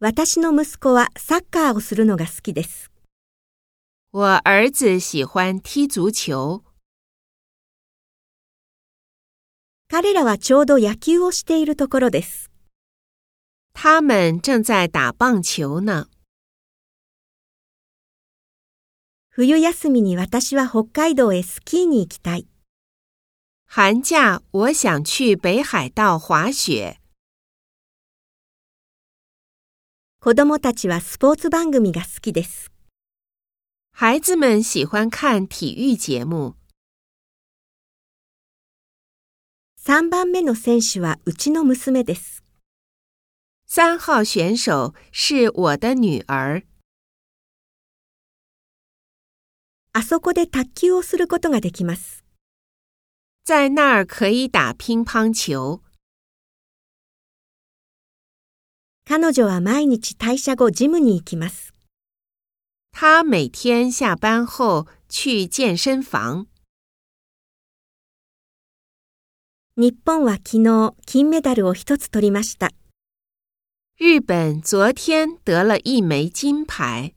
私の息子はサッカーをするのが好きです。我儿子喜欢踢足球。彼らはちょうど野球をしているところです。他们正在打棒球呢。冬休みに私は北海道へスキーに行きたい。寒假我想去北海道滑雪。子供たちはスポーツ番組が好きです。孩子们喜欢看体育节目。3番目の選手はうちの娘です。三号选手是我的女儿。あそこで卓球をすることができます。在那儿可以打乒乓球。彼女は毎日退社後ジムに行きます。她每天下班后去健身房。日本は昨日金メダルを一つ取りました。日本昨天得了一枚金牌。